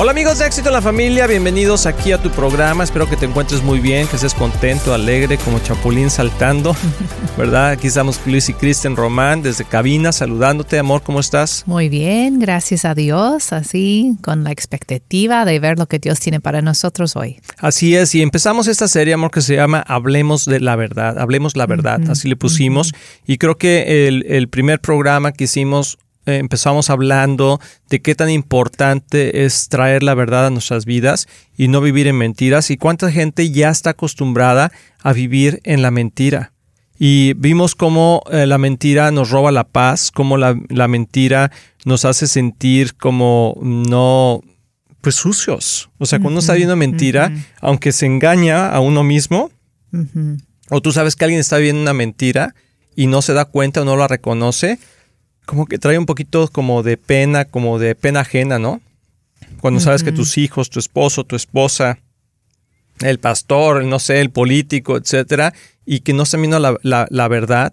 Hola amigos de Éxito en la Familia, bienvenidos aquí a tu programa. Espero que te encuentres muy bien, que estés contento, alegre, como chapulín saltando, ¿verdad? Aquí estamos Luis y Kristen Román desde cabina saludándote. Amor, ¿cómo estás? Muy bien, gracias a Dios, así con la expectativa de ver lo que Dios tiene para nosotros hoy. Así es, y empezamos esta serie, amor, que se llama Hablemos de la verdad, Hablemos la verdad, así le pusimos. Y creo que el, el primer programa que hicimos empezamos hablando de qué tan importante es traer la verdad a nuestras vidas y no vivir en mentiras y cuánta gente ya está acostumbrada a vivir en la mentira. Y vimos cómo eh, la mentira nos roba la paz, cómo la, mentira nos hace sentir como no, pues sucios. O sea, cuando uno está viendo mentira, aunque se engaña a uno mismo, o tú sabes que alguien está viendo una mentira y no se da cuenta o no la reconoce, como que trae un poquito como de pena, como de pena ajena, ¿no? Cuando sabes que tus hijos, tu esposo, tu esposa, el pastor, no sé, el político, etcétera, y que no están viendo la, verdad,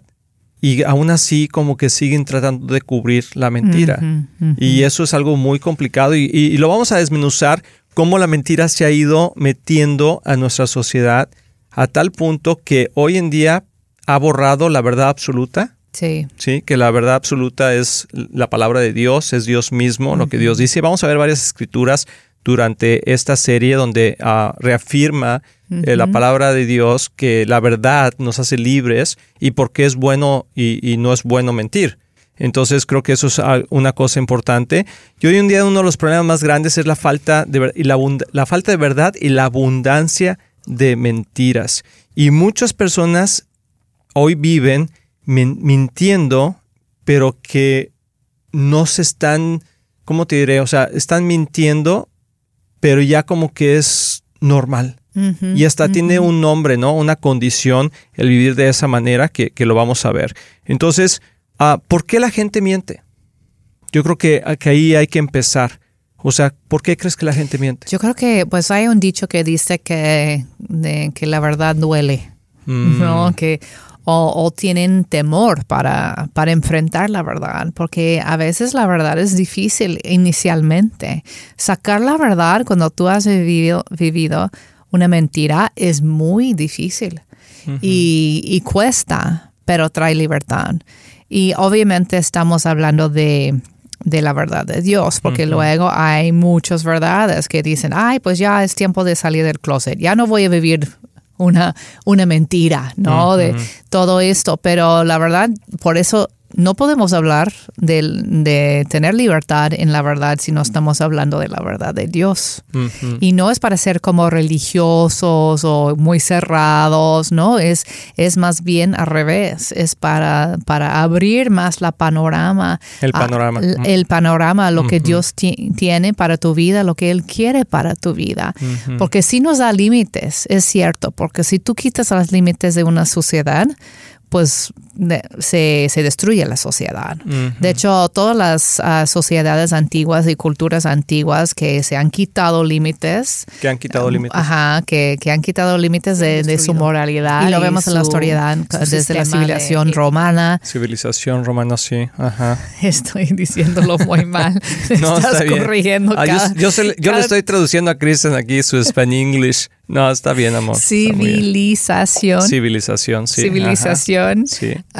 y aún así como que siguen tratando de cubrir la mentira. Y eso es algo muy complicado y, y, lo vamos a desmenuzar cómo la mentira se ha ido metiendo a nuestra sociedad a tal punto que hoy en día ha borrado la verdad absoluta Sí. Sí, que la verdad absoluta es la palabra de Dios, es Dios mismo, lo que Dios dice. Vamos a ver varias escrituras durante esta serie donde ah, reafirma eh, la palabra de Dios que la verdad nos hace libres y por qué es bueno y, no es bueno mentir. Entonces creo que eso es una cosa importante. Y hoy en día uno de los problemas más grandes es la falta de, y la, la falta de verdad y la abundancia de mentiras. Y muchas personas hoy viven mintiendo, pero que no se están, ¿cómo te diré? O sea, están mintiendo, pero ya como que es normal. y hasta tiene un nombre, ¿no? Una condición, el vivir de esa manera, que, lo vamos a ver. Entonces, uh, ¿por qué la gente miente? Yo creo que, que, ahí hay que empezar. O sea, ¿por qué crees que la gente miente? Yo creo que, pues hay un dicho que dice que, que la verdad duele. ¿no? Mm. Que o, tienen temor para, para enfrentar la verdad, porque a veces la verdad es difícil inicialmente. Sacar la verdad cuando tú has vivido, vivido una mentira es muy difícil y, y, cuesta, pero trae libertad. Y obviamente estamos hablando de, de la verdad de Dios, porque luego hay muchas verdades que dicen, ay, pues ya es tiempo de salir del closet, ya no voy a vivir una, una mentira, ¿no? De todo esto, pero la verdad, por eso no podemos hablar de, tener libertad en la verdad si no estamos hablando de la verdad de Dios. Y no es para ser como religiosos o muy cerrados, ¿no? Es, es más bien al revés, es para, para abrir más la panorama. El panorama. el panorama, lo que Dios tiene para tu vida, lo que Él quiere para tu vida. Porque si nos da límites, es cierto, porque si tú quitas los límites de una sociedad, pues se, se, destruye la sociedad. De hecho, todas las ah, sociedades antiguas y culturas antiguas que se han quitado límites. Que han quitado límites. Ajá, que, que han quitado límites de, su moralidad. Y lo vemos en la historia desde la civilización romana. Civilización romana, sí. Ajá. Estoy diciéndolo muy mal. no, Estás corrigiendo ah, yo, yo, le estoy traduciendo a Kristen aquí su Spanish English. No, está bien, amor. Civilización. Civilización, sí. Civilización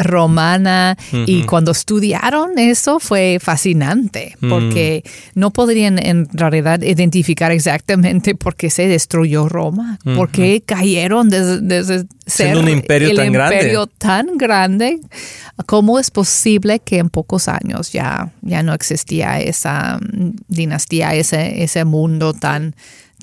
romana. Y cuando estudiaron eso fue fascinante, mm. porque no podrían en realidad identificar exactamente por qué se destruyó Roma, por qué cayeron desde, ser un imperio el tan imperio tan grande. ¿Cómo es posible que en pocos años ya, ya no existía esa dinastía, ese, ese mundo tan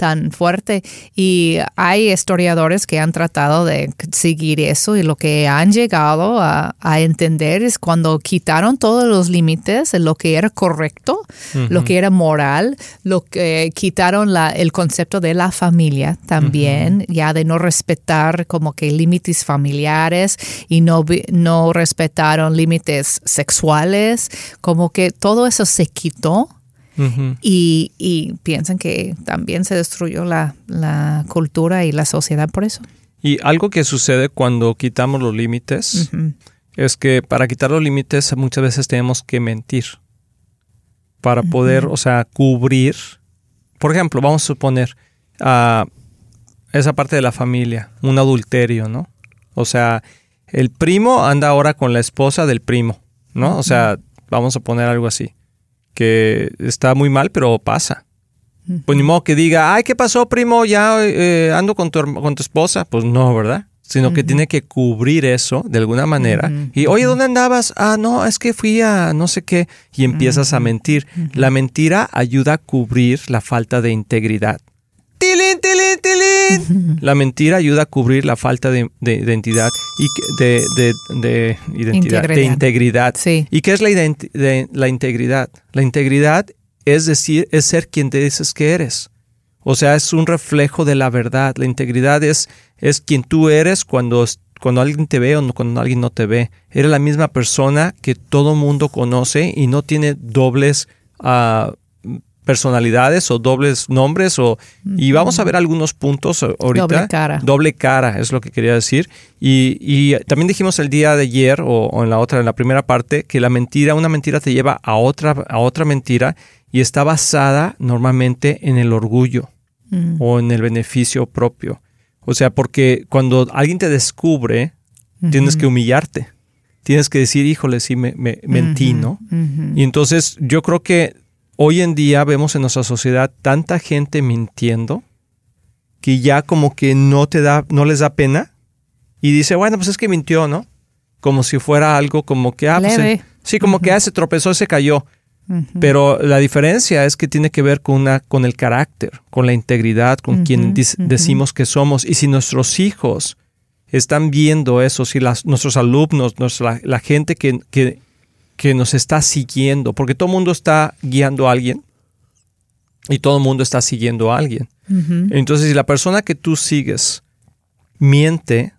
tan fuerte. Y hay historiadores que han tratado de seguir eso y lo que han llegado a, entender es cuando quitaron todos los límites de lo que era correcto, lo que era moral, lo que quitaron la, el concepto de la familia también, ya de no respetar como que límites familiares y no, no respetaron límites sexuales, como que todo eso se quitó y, piensan que también se destruyó la, cultura y la sociedad por eso. Y algo que sucede cuando quitamos los límites es que para quitar los límites muchas veces tenemos que mentir para poder, o sea, cubrir por ejemplo, vamos a suponer a esa parte de la familia, un adulterio, ¿no? O sea, el primo anda ahora con la esposa del primo, ¿no? O sea, vamos a poner algo así, que está muy mal, pero pasa. Pues ni modo que diga, ay, ¿qué pasó, primo? Ya eh, ando con tu, con tu esposa. Pues no, ¿verdad? Sino que tiene que cubrir eso de alguna manera. Y, oye, ¿dónde andabas? Ah, no, es que fui a no sé qué. Y empiezas a mentir. La mentira ayuda a cubrir la falta de integridad. ¡Tilín, tilín, tilín! La mentira ayuda a cubrir la falta de, identidad y de, de, identidad, de integridad. Sí. ¿Y qué es la, la integridad? La integridad es decir, es ser quien te dices que eres. O sea, es un reflejo de la verdad. La integridad es, es quien tú eres cuando, cuando alguien te ve o cuando alguien no te ve. Eres la misma persona que todo mundo conoce y no tiene dobles uh, personalidades o dobles nombres o y vamos a ver algunos puntos ahorita. Doble cara. Doble cara es lo que quería decir. Y, y también dijimos el día de ayer o, o, en la otra, en la primera parte, que la mentira, una mentira te lleva a otra, a otra mentira y está basada normalmente en el orgullo mm. o en el beneficio propio. O sea, porque cuando alguien te descubre, tienes que humillarte. Tienes que decir, híjole, sí, me, mentí, ¿no? Y entonces yo creo que hoy en día vemos en nuestra sociedad tanta gente mintiendo que ya como que no te da, no les da pena y dice, bueno, pues es que mintió, ¿no? Como si fuera algo como que, ah, pues, sí, como que ah, se tropezó, se cayó. Pero la diferencia es que tiene que ver con, una, con el carácter, con la integridad, con quien decimos que somos. Y si nuestros hijos están viendo eso, si las, nuestros alumnos, nuestra, la gente que, que, que nos está siguiendo, porque todo el mundo está guiando a alguien y todo el mundo está siguiendo a alguien. Entonces, si la persona que tú sigues miente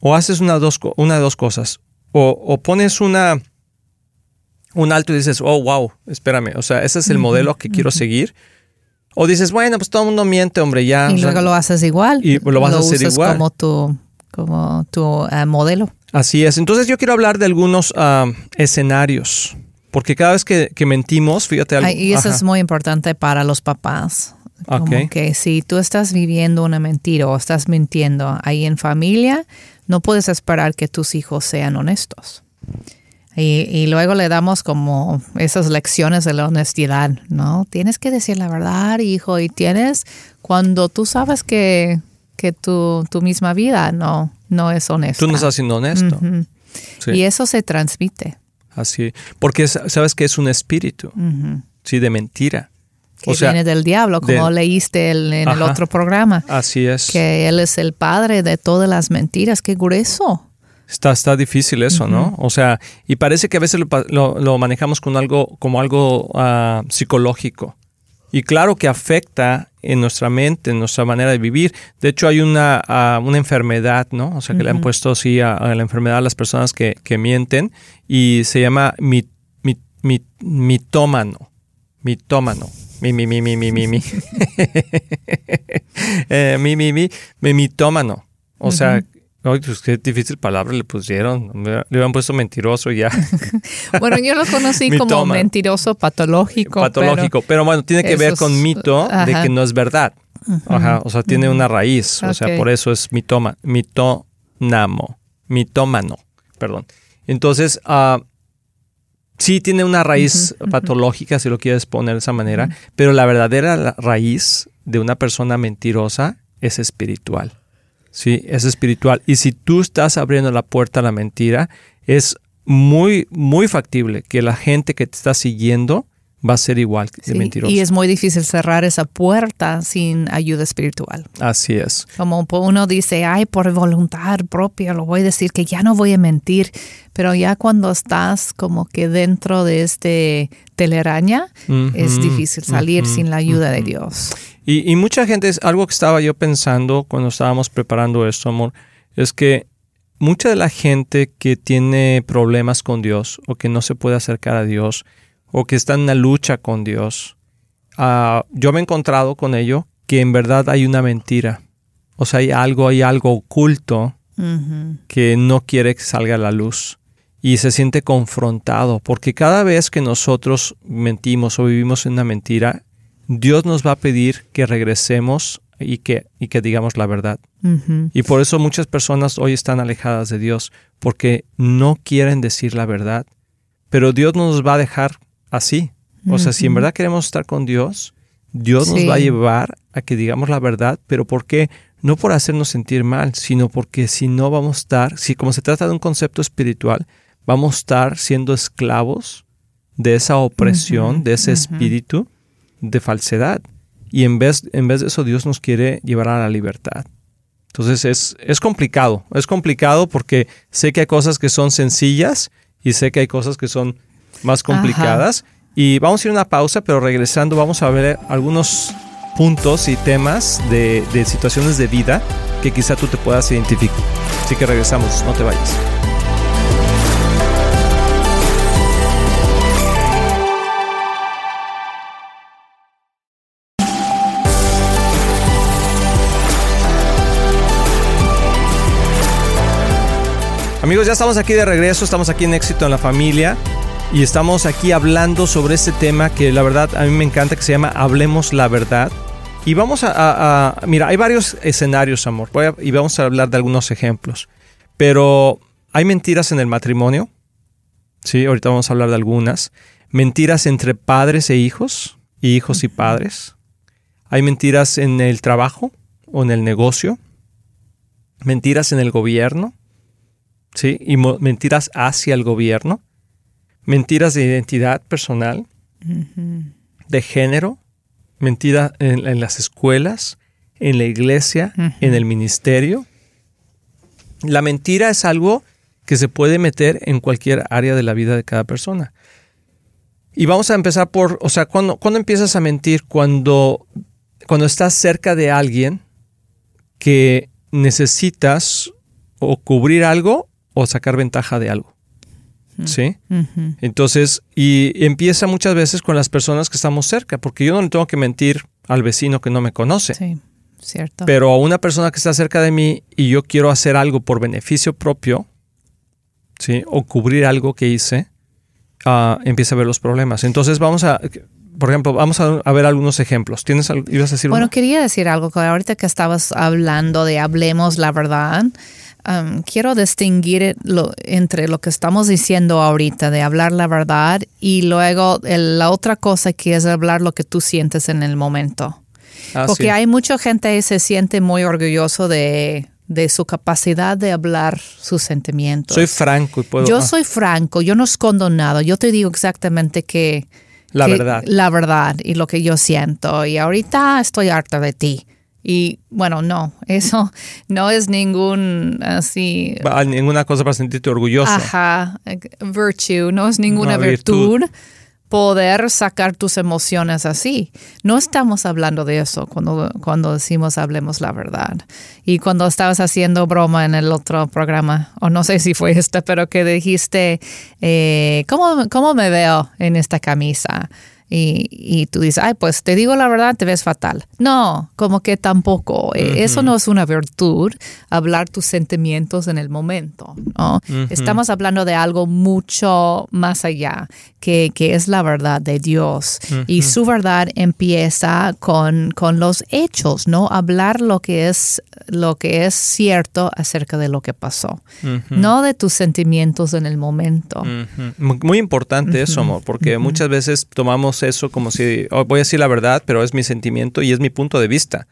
o haces una, dos, una de dos cosas, o, o pones una, un alto y dices, oh, wow, espérame, o sea, ese es el modelo que quiero seguir. O dices, bueno, pues todo el mundo miente, hombre, ya. Y luego lo haces igual. Y lo vas a hacer igual. Como tu, como tu eh, modelo. Así es. Entonces yo quiero hablar de algunos ah, escenarios. Porque cada vez que, mentimos, fíjate algo. Y eso es muy importante para los papás. Como que si tú estás viviendo una mentira o estás mintiendo ahí en familia, no puedes esperar que tus hijos sean honestos. Y, luego le damos como esas lecciones de la honestidad, ¿no? Tienes que decir la verdad, hijo, y tienes cuando tú sabes que, que tu, tu misma vida no, no es honesta. Tú no estás siendo honesto. Y eso se transmite. Así, porque sabes que es un espíritu, sí, de mentira. Que viene del diablo, como leíste en el otro programa. Así es. Que él es el padre de todas las mentiras. Qué grueso. Está, está difícil eso, ¿no? O sea, y parece que a veces lo, manejamos con algo, como algo ah, psicológico. Y claro que afecta en nuestra mente, en nuestra manera de vivir. De hecho, hay una, ah, una enfermedad, ¿no? O sea, que le han puesto así a, la enfermedad a las personas que, mienten y se llama mit, mitómano. Mitómano. Mi, mi, mi, mi, mi, mi, mi. eh, mi, mi, mi, mi, mitómano. O sea, pues qué difícil palabra le pusieron. Le habían puesto mentiroso ya. bueno, yo lo conocí como mentiroso patológico. Patológico, pero, bueno, tiene que ver con mito de que no es verdad. Ajá, o sea, tiene una raíz. O sea, por eso es mitoma, mitónamo, mitómano, perdón. Entonces, uh, sí tiene una raíz patológica, si lo quieres poner de esa manera, pero la verdadera raíz de una persona mentirosa es espiritual. Sí, es espiritual. Y si tú estás abriendo la puerta a la mentira, es muy, muy factible que la gente que te está siguiendo va a ser igual de mentiroso. Y es muy difícil cerrar esa puerta sin ayuda espiritual. Así es. Como uno dice, ay, por voluntad propia lo voy a decir que ya no voy a mentir, pero ya cuando estás como que dentro de este teleraña, es difícil salir sin la ayuda de Dios. Y, mucha gente, es algo que estaba yo pensando cuando estábamos preparando esto, amor, es que mucha de la gente que tiene problemas con Dios o que no se puede acercar a Dios o que está en una lucha con Dios, ah, yo me he encontrado con ello que en verdad hay una mentira. O sea, hay algo, hay algo oculto que no quiere que salga a la luz y se siente confrontado porque cada vez que nosotros mentimos o vivimos en una mentira, Dios nos va a pedir que regresemos y que, y que digamos la verdad. Y por eso muchas personas hoy están alejadas de Dios, porque no quieren decir la verdad. Pero Dios no nos va a dejar así. O sea, si en verdad queremos estar con Dios, Dios nos va a llevar a que digamos la verdad, pero ¿por qué? No por hacernos sentir mal, sino porque si no vamos a estar, si como se trata de un concepto espiritual, vamos a estar siendo esclavos de esa opresión, de ese espíritu de falsedad. Y en vez, en vez de eso, Dios nos quiere llevar a la libertad. Entonces es, es complicado, es complicado porque sé que hay cosas que son sencillas y sé que hay cosas que son más complicadas. Y vamos a ir a una pausa, pero regresando vamos a ver algunos puntos y temas de, de situaciones de vida que quizá tú te puedas identificar. Así que regresamos, no te vayas. Amigos, ya estamos aquí de regreso, estamos aquí en Éxito en la Familia y estamos aquí hablando sobre este tema que la verdad a mí me encanta, que se llama Hablemos la verdad. Y vamos a, mira, hay varios escenarios, amor, y vamos a hablar de algunos ejemplos. Pero hay mentiras en el matrimonio, sí, ahorita vamos a hablar de algunas. Mentiras entre padres e hijos, y hijos y padres. Hay mentiras en el trabajo o en el negocio. Mentiras en el gobierno ¿sí? Y mentiras hacia el gobierno, mentiras de identidad personal, de género, mentiras en, las escuelas, en la iglesia, en el ministerio. La mentira es algo que se puede meter en cualquier área de la vida de cada persona. Y vamos a empezar por, o sea, cuando, cuando empiezas a mentir, cuando, cuando estás cerca de alguien que necesitas o cubrir algo o sacar ventaja de algo. ¿Sí? Entonces, y empieza muchas veces con las personas que estamos cerca, porque yo no le tengo que mentir al vecino que no me conoce. Sí, cierto. Pero a una persona que está cerca de mí y yo quiero hacer algo por beneficio propio, ¿sí? O cubrir algo que hice, uh, empieza a ver los problemas. Entonces, vamos a, por ejemplo, vamos a, ver algunos ejemplos. ¿Tienes ibas a decir Bueno, quería decir algo, ahorita que estabas hablando de hablemos la verdad quiero distinguir lo, entre lo que estamos diciendo ahorita de hablar la verdad y luego la otra cosa que es hablar lo que tú sientes en el momento. Ah, Porque hay mucha gente que se siente muy orgulloso de, su capacidad de hablar sus sentimientos. Soy franco y puedo... Yo ah. soy franco, yo no escondo nada, yo te digo exactamente que... La verdad. La verdad y lo que yo siento. Y ahorita estoy harta de ti. Y bueno, no, eso no es ningún así. Ninguna cosa para sentirte orgulloso. Ajá, virtue, no es ninguna virtud. poder sacar tus emociones así. No estamos hablando de eso cuando, cuando decimos hablemos la verdad. Y cuando estabas haciendo broma en el otro programa, o no sé si fue este, pero que dijiste, eh, ¿cómo, ¿cómo me veo en esta camisa? Y, tú dices, ay, pues te digo la verdad, te ves fatal. No, como que tampoco. E, eso no es una virtud, hablar tus sentimientos en el momento. ¿no? Estamos hablando de algo mucho más allá, que, que es la verdad de Dios. Y su verdad empieza con, con los hechos, ¿no? Hablar lo que es lo que es cierto acerca de lo que pasó, no de tus sentimientos en el momento. Muy importante eso, amor, porque muchas veces tomamos eso como si oh, voy a decir la verdad, pero es mi sentimiento y es mi punto de vista.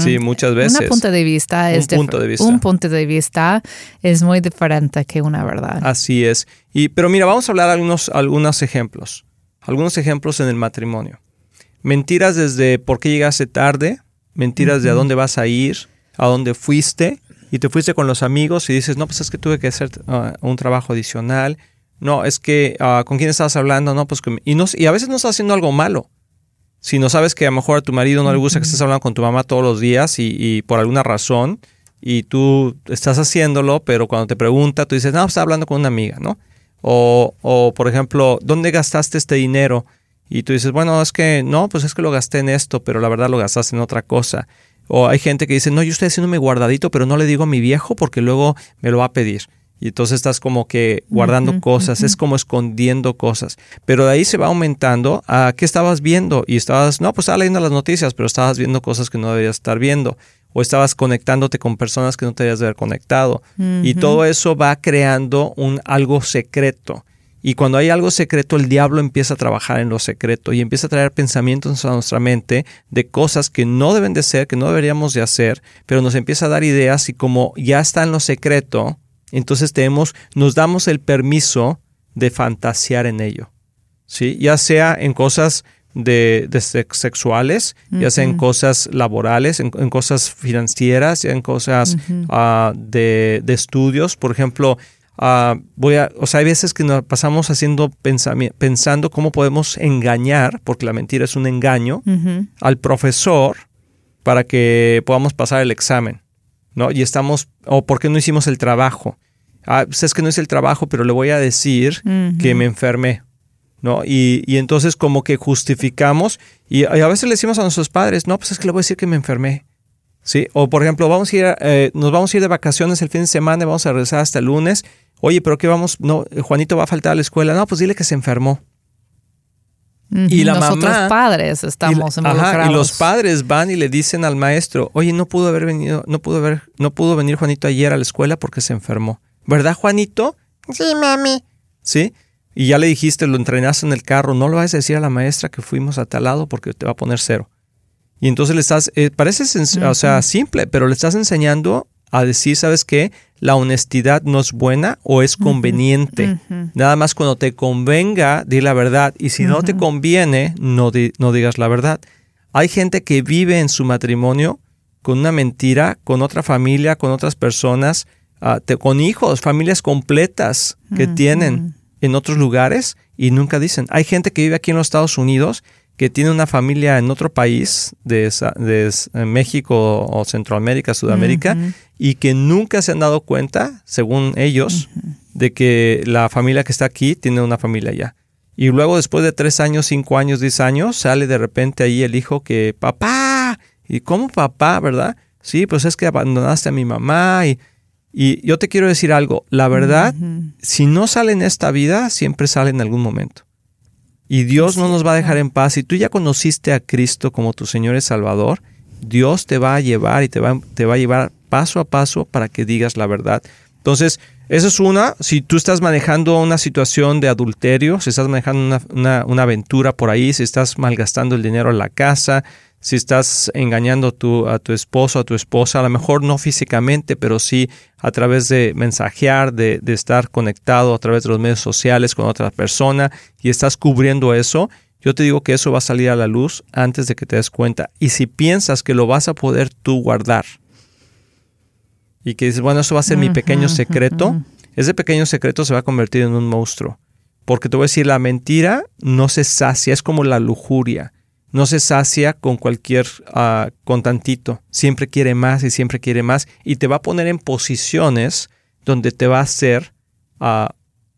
Sí, muchas veces. Un punto de vista es un punto de vista. Un punto de vista es muy diferente que una verdad. Así es. Y pero mira, vamos a hablar algunos algunos ejemplos. Algunos ejemplos en el matrimonio. Mentiras desde por qué llegaste tarde, mentiras de a dónde vas a ir, a dónde fuiste y te fuiste con los amigos y dices, no, pues es que tuve que hacer ah, un trabajo adicional. No, es que ah, con quién estabas hablando, no, pues y, no, y a veces no estás haciendo algo malo. Si no sabes que a lo mejor a tu marido no le gusta que estés hablando con tu mamá todos los días y, por alguna razón y tú estás haciéndolo, pero cuando te pregunta, tú dices, no, está hablando con una amiga, ¿no? O, o, por ejemplo, ¿dónde gastaste este dinero? Y tú dices, bueno, es que no, pues es que lo gasté en esto, pero la verdad lo gastaste en otra cosa. O hay gente que dice, no, yo estoy haciéndome guardadito, pero no le digo a mi viejo porque luego me lo va a pedir. Y entonces estás como que guardando cosas, es como escondiendo cosas. Pero de ahí se va aumentando a qué estabas viendo y estabas, no, pues estaba leyendo las noticias, pero estabas viendo cosas que no deberías estar viendo o estabas conectándote con personas que no te deberías haber conectado. Y todo eso va creando un algo secreto. Y cuando hay algo secreto, el diablo empieza a trabajar en lo secreto y empieza a traer pensamientos a nuestra mente de cosas que no deben de ser, que no deberíamos de hacer, pero nos empieza a dar ideas y como ya está en lo secreto, entonces tenemos, nos damos el permiso de fantasear en ello. ¿sí? Ya sea en cosas de, sexuales, ya sea en cosas laborales, en, cosas financieras, en cosas ah, de, estudios. Por ejemplo, ah, voy a, o sea, hay veces que nos pasamos haciendo pensando cómo podemos engañar, porque la mentira es un engaño, al profesor para que podamos pasar el examen. ¿No? Y estamos, o por qué no hicimos el trabajo. Ah, pues es que no hice el trabajo, pero le voy a decir que me enfermé, ¿no? Y, y, entonces como que justificamos y, a veces le decimos a nuestros padres, no, pues es que le voy a decir que me enfermé, ¿sí? O por ejemplo, vamos a ir, eh, nos vamos a ir de vacaciones el fin de semana y vamos a regresar hasta el lunes. Oye, pero ¿qué vamos? No, Juanito va a faltar a la escuela. No, pues dile que se enfermó. Y la Nosotros padres estamos involucrados. y los padres van y le dicen al maestro, oye, no pudo haber venido, no pudo haber, no pudo venir Juanito ayer a la escuela porque se enfermó. ¿Verdad, Juanito? Sí, mami. ¿Sí? Y ya le dijiste, lo entrenaste en el carro, no lo vas a decir a la maestra que fuimos a tal lado porque te va a poner cero. Y entonces le estás, eh, parece o sea, simple, pero le estás enseñando a decir, ¿sabes qué? La honestidad no es buena o es conveniente. Nada más cuando te convenga, di la verdad. Y si no te conviene, no, no digas la verdad. Hay gente que vive en su matrimonio con una mentira, con otra familia, con otras personas, ah, con hijos, familias completas que tienen en otros lugares y nunca dicen. Hay gente que vive aquí en los Estados Unidos que tiene una familia en otro país, de, México o Centroamérica, Sudamérica, y que nunca se han dado cuenta, según ellos, de que la familia que está aquí tiene una familia allá. Y luego después de tres años, cinco años, diez años, sale de repente ahí el hijo que, papá, ¿y cómo papá, verdad? Sí, pues es que abandonaste a mi mamá y... Y yo te quiero decir algo, la verdad, si no sale en esta vida, siempre sale en algún momento. Y Dios no nos va a dejar en paz. Si tú ya conociste a Cristo como tu Señor y Salvador, Dios te va a llevar y te va, te va a llevar paso a paso para que digas la verdad. Entonces, eso es una. Si tú estás manejando una situación de adulterio, si estás manejando una, una aventura por ahí, si estás malgastando el dinero en la casa, si estás engañando a tu, a tu esposo, a tu esposa, a lo mejor no físicamente, pero sí a través de mensajear, de, de, estar conectado a través de los medios sociales con otra persona y estás cubriendo eso, yo te digo que eso va a salir a la luz antes de que te des cuenta. Y si piensas que lo vas a poder tú guardar y que dices, bueno, eso va a ser mi pequeño secreto, ese pequeño secreto se va a convertir en un monstruo. Porque te voy a decir, la mentira no se sacia, es como la lujuria no se sacia con cualquier, uh, con tantito. Siempre quiere más y siempre quiere más y te va a poner en posiciones donde te va a hacer uh,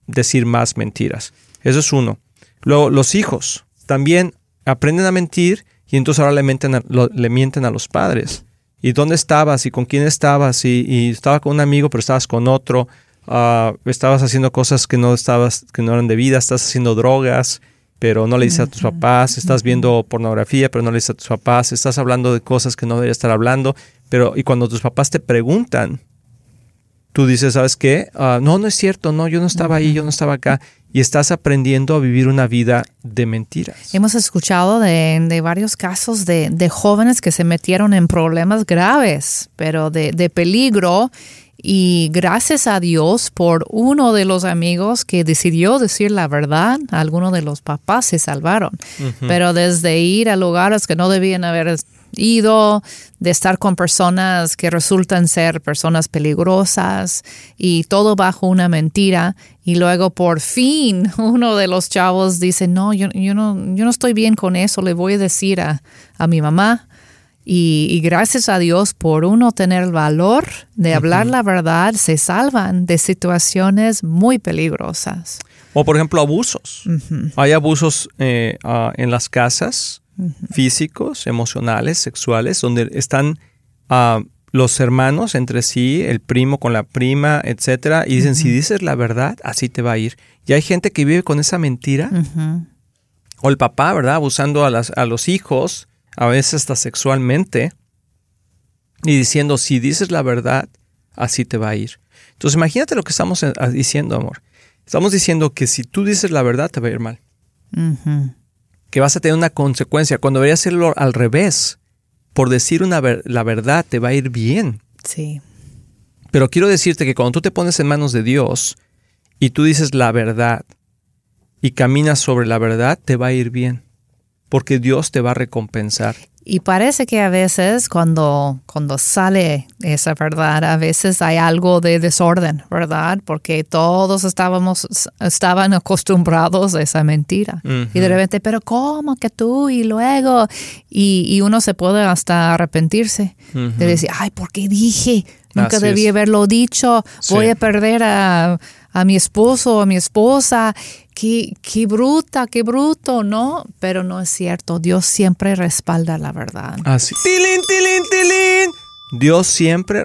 decir más mentiras. Eso es uno. Luego, los hijos también aprenden a mentir y entonces ahora le mienten a, le mienten a los padres. ¿Y dónde estabas? ¿Y con quién estabas? Y, y estaba con un amigo, pero estabas con otro. Uh, estabas haciendo cosas que no, estabas, que no eran debidas, estás haciendo drogas pero no le dices a tus papás, estás viendo pornografía, pero no le dices a tus papás, estás hablando de cosas que no deberías estar hablando, pero y cuando tus papás te preguntan, tú dices, ¿sabes qué? Ah, no, no es cierto, no, yo no estaba ahí, yo no estaba acá. Y estás aprendiendo a vivir una vida de mentiras. Hemos escuchado de, varios casos de, de, jóvenes que se metieron en problemas graves, pero de, de peligro y gracias a Dios por uno de los amigos que decidió decir la verdad, algunos de los papás se salvaron. Pero desde ir a lugares que no debían haber ido, de estar con personas que resultan ser personas peligrosas y todo bajo una mentira. Y luego por fin uno de los chavos dice, no, yo, yo no, yo no estoy bien con eso, le voy a decir a, a mi mamá y, gracias a Dios por uno tener el valor de hablar la verdad, se salvan de situaciones muy peligrosas. O por ejemplo abusos. Hay abusos eh, en las casas, físicos, emocionales, sexuales, donde están los hermanos entre sí, el primo con la prima, etcétera, y dicen, si dices la verdad, así te va a ir. Y hay gente que vive con esa mentira. O el papá, ¿verdad? Abusando a, las, a los hijos, a veces hasta sexualmente, y diciendo, si dices la verdad, así te va a ir. Entonces imagínate lo que estamos eh, diciendo, amor. Estamos diciendo que si tú dices la verdad, te va a ir mal. Que vas a tener una consecuencia. Cuando debería hacerlo al revés por decir una la verdad te va a ir bien. Sí. Pero quiero decirte que cuando tú te pones en manos de Dios y tú dices la verdad y caminas sobre la verdad, te va a ir bien, porque Dios te va a recompensar. Y parece que a veces cuando, cuando sale esa verdad, a veces hay algo de desorden, ¿verdad? Porque todos estábamos, estaban acostumbrados a esa mentira. Y de repente, pero ¿cómo que tú? Y luego, y, uno se puede hasta arrepentirse de decir, ay, ¿por qué dije? Nunca debí haberlo dicho, voy a perder a, a mi esposo o a mi esposa qué, qué bruta, qué bruto, ¿no? Pero no es cierto. Dios siempre respalda la verdad. Así. ¡Tilín, tilín, tilín! Dios siempre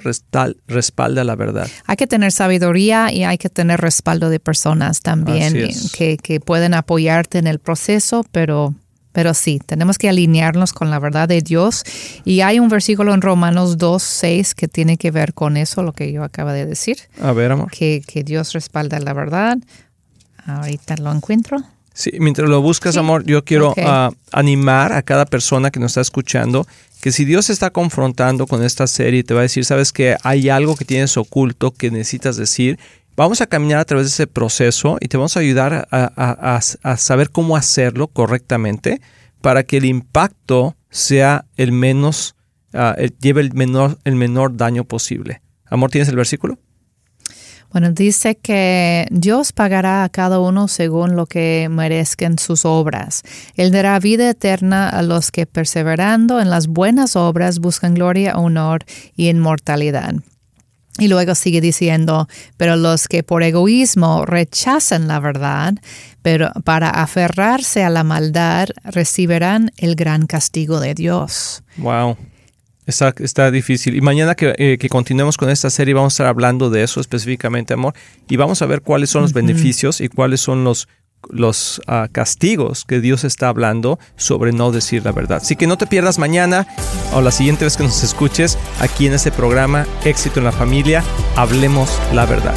respalda la verdad. Hay que tener sabiduría y hay que tener respaldo de personas también que, que, pueden apoyarte en el proceso, pero, pero sí, tenemos que alinearnos con la verdad de Dios. Y hay un versículo en Romanos 2, 6 que tiene que ver con eso, lo que yo acabo de decir. A ver, amor. Que, que Dios respalda la verdad. Ahorita lo encuentro. Sí, mientras lo buscas, amor, yo quiero ah, animar a cada persona que nos está escuchando que si Dios está confrontando con esta serie y te va a decir, sabes que hay algo que tienes oculto que necesitas decir, vamos a caminar a través de ese proceso y te vamos a ayudar a, saber cómo hacerlo correctamente para que el impacto sea el menos, ah, lleve el menor, el menor daño posible. Amor, ¿tienes el versículo? Bueno, dice que Dios pagará a cada uno según lo que merezcan sus obras. Él dará vida eterna a los que perseverando en las buenas obras buscan gloria, honor y inmortalidad. Y luego sigue diciendo, pero los que por egoísmo rechazan la verdad, pero para aferrarse a la maldad, recibirán el gran castigo de Dios. Wow. Está, está difícil. Y mañana que, eh, que, continuemos con esta serie vamos a estar hablando de eso específicamente, amor. Y vamos a ver cuáles son los beneficios y cuáles son los, los ah, castigos que Dios está hablando sobre no decir la verdad. Así que no te pierdas mañana o la siguiente vez que nos escuches aquí en este programa Éxito en la Familia, hablemos la verdad.